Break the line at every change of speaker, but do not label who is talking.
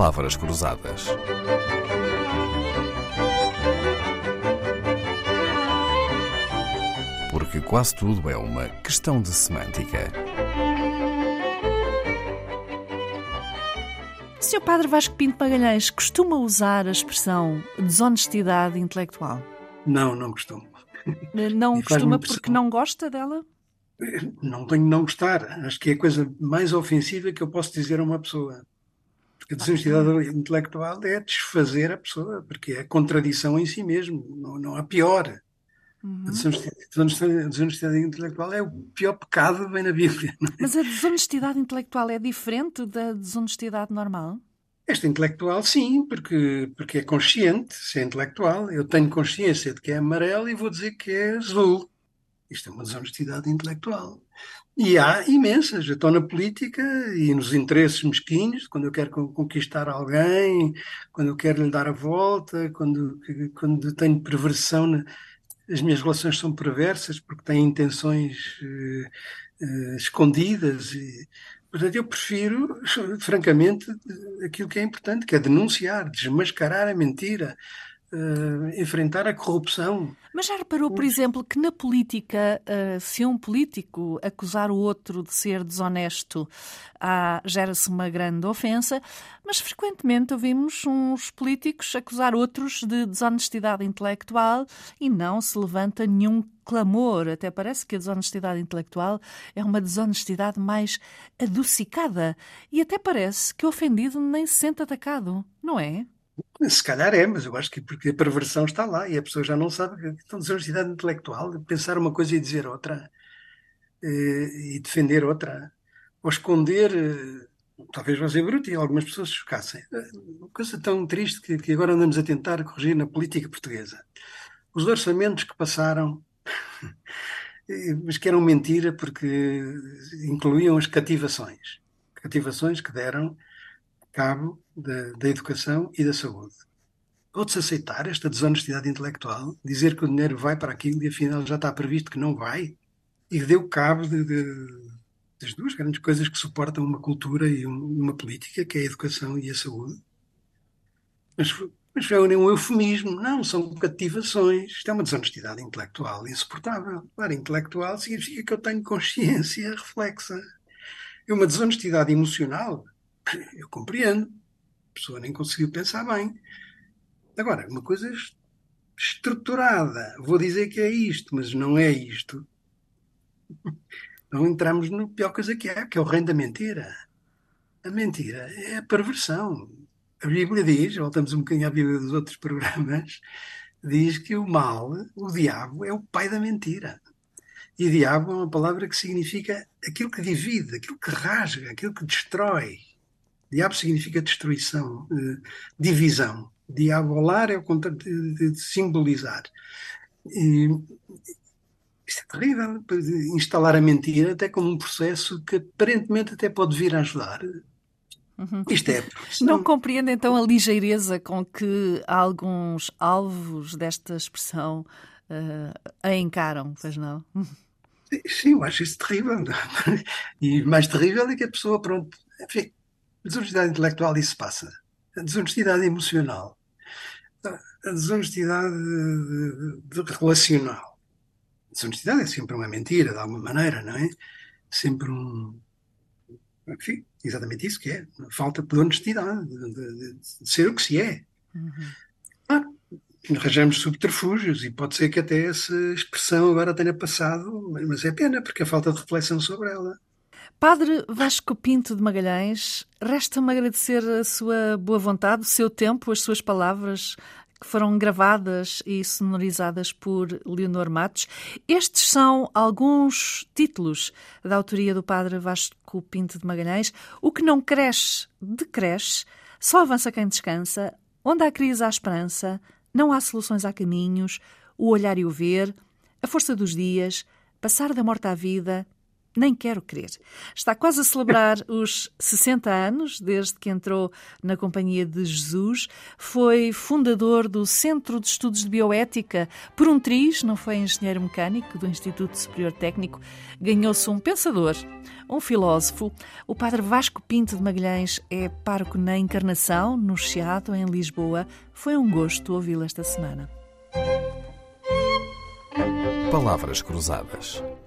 palavras cruzadas. Porque quase tudo é uma questão de semântica.
Sr. Padre Vasco Pinto Magalhães costuma usar a expressão desonestidade intelectual?
Não, não costumo.
Não
E faz-me
costuma porque não gosta dela?
Não tenho de não gostar. Acho que é a coisa mais ofensiva que eu posso dizer a uma pessoa. Porque a desonestidade intelectual é desfazer a pessoa, porque é contradição em si mesmo. Não, não há pior.
Uhum.
A desonestidade, desonestidade- desonestidade intelectual é o pior pecado vem na Bíblia. é?
Mas a desonestidade intelectual é diferente da desonestidade normal?
Esta intelectual, sim, porque, porque é consciente, se é intelectual. Eu tenho consciência de que é amarelo e vou dizer que é azul. Isto é uma desonestidade intelectual. E há imensas. Eu estou na política e nos interesses mesquinhos, quando eu quero con- conquistar alguém, quando eu quero lhe dar a volta, quando, quando tenho perversão. As minhas relações são perversas porque têm intenções eh, eh, escondidas. E, portanto, eu prefiro, francamente, aquilo que é importante, que é denunciar, desmascarar a mentira, eh, enfrentar a corrupção.
Mas já reparou, por exemplo, que na política, eh, se um político acusar o outro de ser desonesto, ah, gera-se uma grande ofensa, mas frequentemente ouvimos uns políticos acusar outros de desonestidade intelectual e não se levanta nenhum clamor. Até parece que a desonestidade intelectual é uma desonestidade mais adocicada e até parece que o ofendido nem se sente atacado, não é?
Se calhar é, mas eu acho que porque a perversão está lá e a pessoa já não sabe. Então, desonestidade intelectual, pensar uma coisa e dizer outra, eh, e defender outra, ou esconder, eh, talvez vou ser bruto e algumas pessoas se chocassem. Eh, Uma coisa tão triste que, que agora andamos a tentar corrigir na política portuguesa. Os orçamentos que passaram, eh, mas que eram mentira porque incluíam as cativações. Cativações que deram cabo da, da educação e da saúde. Pode-se aceitar esta desonestidade intelectual, dizer que o dinheiro vai para aquilo e afinal já está previsto que não vai, e deu cabo de- de- das duas grandes coisas que suportam uma cultura e um- uma política, que é a educação e a saúde. Mas, mas foi um eufemismo. Não, são cativações. Isto é uma desonestidade intelectual insuportável. Claro, intelectual significa que eu tenho consciência reflexa. É uma desonestidade emocional. Eu compreendo. A pessoa nem conseguiu pensar bem. Agora, uma coisa es- estruturada. Vou dizer que é isto, mas não é isto. Não entramos no pior coisa que é, que é o reino da mentira. A mentira é a perversão. A Bíblia diz, voltamos um bocadinho à Bíblia dos outros programas, diz que o mal, o diabo, é o pai da mentira. E diabo é uma palavra que significa aquilo que divide, aquilo que rasga, aquilo que destrói. Diabo significa destruição, eh, divisão. Diabolar é o contrário de, simbolizar. E isto é terrível. Instalar a mentira até como um processo que aparentemente até pode vir a ajudar. Isto é profissão.
Não compreende então a ligeireza com que alguns alvos desta expressão eh, a encaram, pois não?
Sim, eu acho isso terrível. E mais terrível é que a pessoa, pronto, enfim, desonestidade intelectual isso passa. A desonestidade emocional. A desonestidade de- de- relacional. A desonestidade é sempre uma mentira, de alguma maneira, não é? Sempre um. Enfim, exatamente isso que é. Falta de honestidade, de, de- de ser o que se é. Claro, arranjamos subterfúgios e pode ser que até essa expressão agora tenha passado, mas é pena, porque é falta de reflexão sobre ela.
Padre Vasco Pinto de Magalhães, resta-me agradecer a sua boa vontade, o seu tempo, as suas palavras que foram gravadas e sonorizadas por Leonor Matos. Estes são alguns títulos da autoria do Padre Vasco Pinto de Magalhães. O que não cresce, decresce, só avança quem descansa, onde há crise há esperança, não há soluções há caminhos, o olhar e o ver, a força dos dias, passar da morte à vida, Nem quero crer. Está quase a celebrar os 60 anos desde que entrou na Companhia de Jesus. Foi fundador do Centro de Estudos de Bioética por um triz, não foi engenheiro mecânico do Instituto Superior Técnico. Ganhou-se um pensador, um filósofo. O padre Vasco Pinto de Magalhães é pároco na Encarnação, no Chiado, em Lisboa. Foi um gosto ouvi-lo esta semana.
Palavras Cruzadas,